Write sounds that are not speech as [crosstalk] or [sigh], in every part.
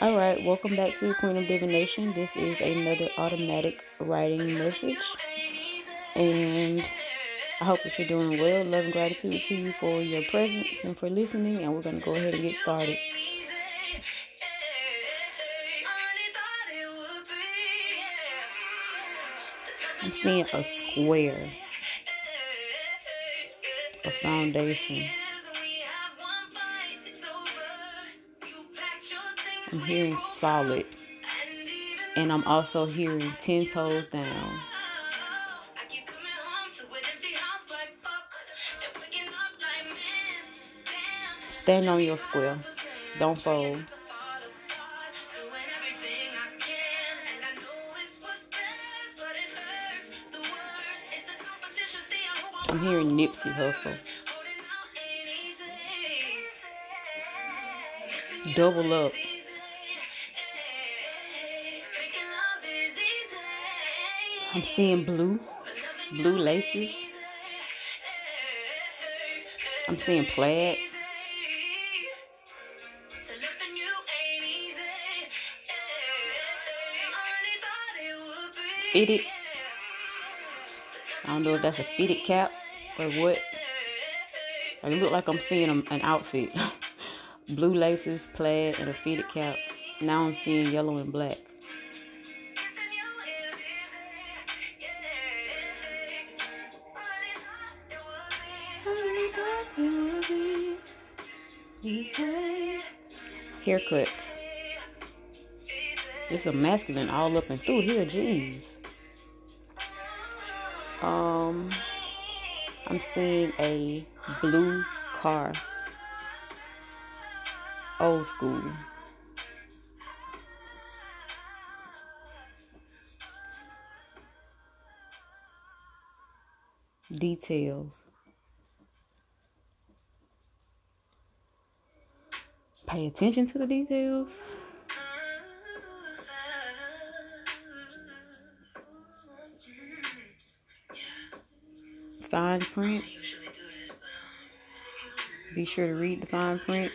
All right, welcome back to Queen of Divination. This is another automatic writing message. And I hope that you're doing well. Love and gratitude to you for your presence and for listening. And we're going to go ahead and get started. I'm seeing a square, a foundation. I'm hearing solid. And I'm also hearing 10 toes down. Stand on your square. Don't fold. I'm hearing Nipsey Hussle. Double up. I'm seeing blue, blue laces. I'm seeing plaid. Fitted. I don't know if that's a fitted cap or what. It look like I'm seeing an outfit. [laughs] blue laces, plaid, and a fitted cap. Now I'm seeing yellow and black. Haircut. It's a masculine all up and through here, jeez. Um, I'm seeing a blue car. Old school. Details. Pay attention to the details. Fine print. Be sure to read the fine print.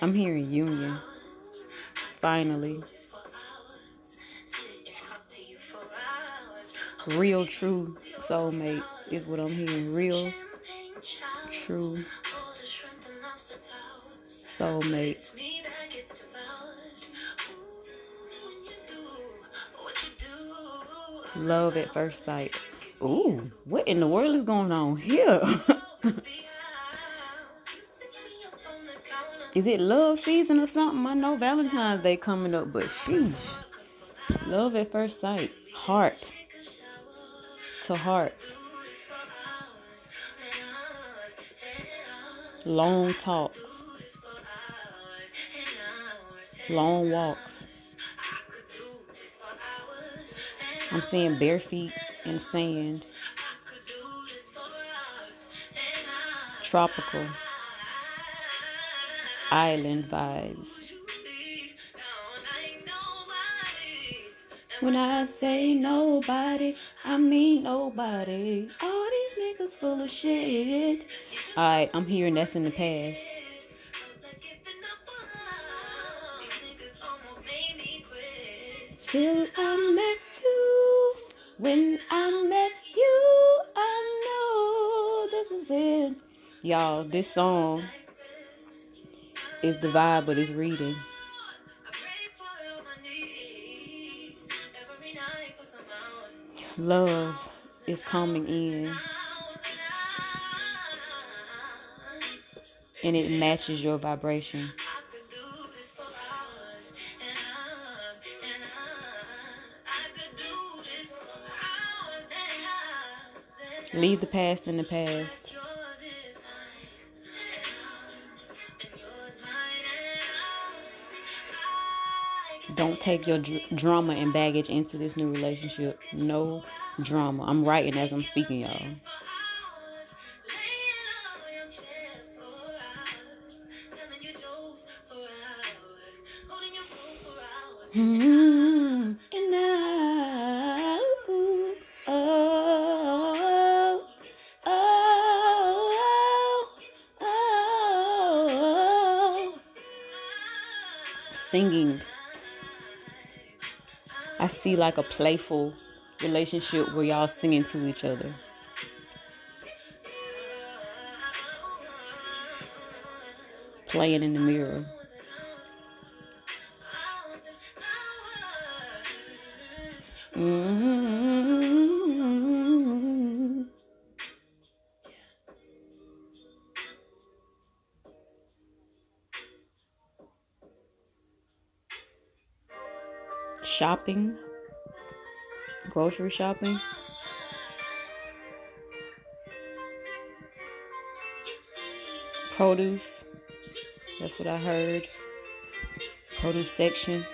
I'm hearing union. Finally. Real true soulmate is what I'm hearing. Real true soulmate. Love at first sight. Ooh, what in the world is going on here? [laughs] is it love season or something? I know Valentine's Day coming up, but sheesh. Love at first sight. Heart to heart. Long talks. Long walks. I'm seeing bare feet in sand. Tropical. Island vibes. When I say nobody, I mean nobody. All these niggas full of shit. Alright, I'm hearing that's in the past. Till I met you, when I met you, I know this was it. Y'all, this song is the vibe, but it's reading. Love is coming in. And it matches your vibration. Leave the past in the past. Don't take your dr- drama and baggage into this new relationship. No drama. I'm writing as I'm speaking, y'all. Hmm. And I, oh, oh, oh, oh, singing I see like a playful relationship where y'all singing to each other. Playing in the mirror. Shopping, grocery shopping. Produce. That's what I heard. Produce section.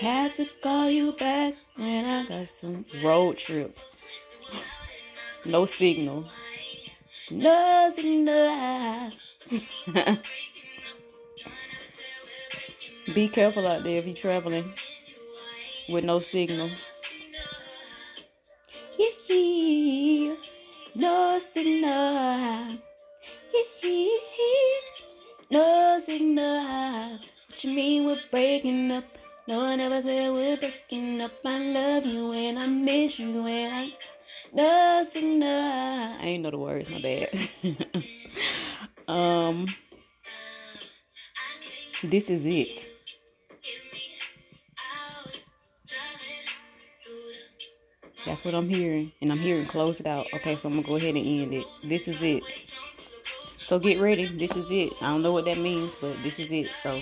Had to call you back when I got some road trip. No signal. No signal. [laughs] Be careful out there if you're traveling with no signal. No signal. No signal. What you mean we're breaking up? No one ever said we're breaking up. I love you and I miss you and I. No, signal. I ain't know the words. My bad. [laughs] um, this is it. That's what I'm hearing, and I'm hearing close it out. Okay, so I'm gonna go ahead and end it. This is it. So get ready. This is it. I don't know what that means, but this is it. So.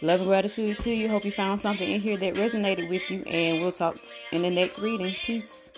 Love and gratitude to you. Hope you found something in here that resonated with you. And we'll talk in the next reading. Peace.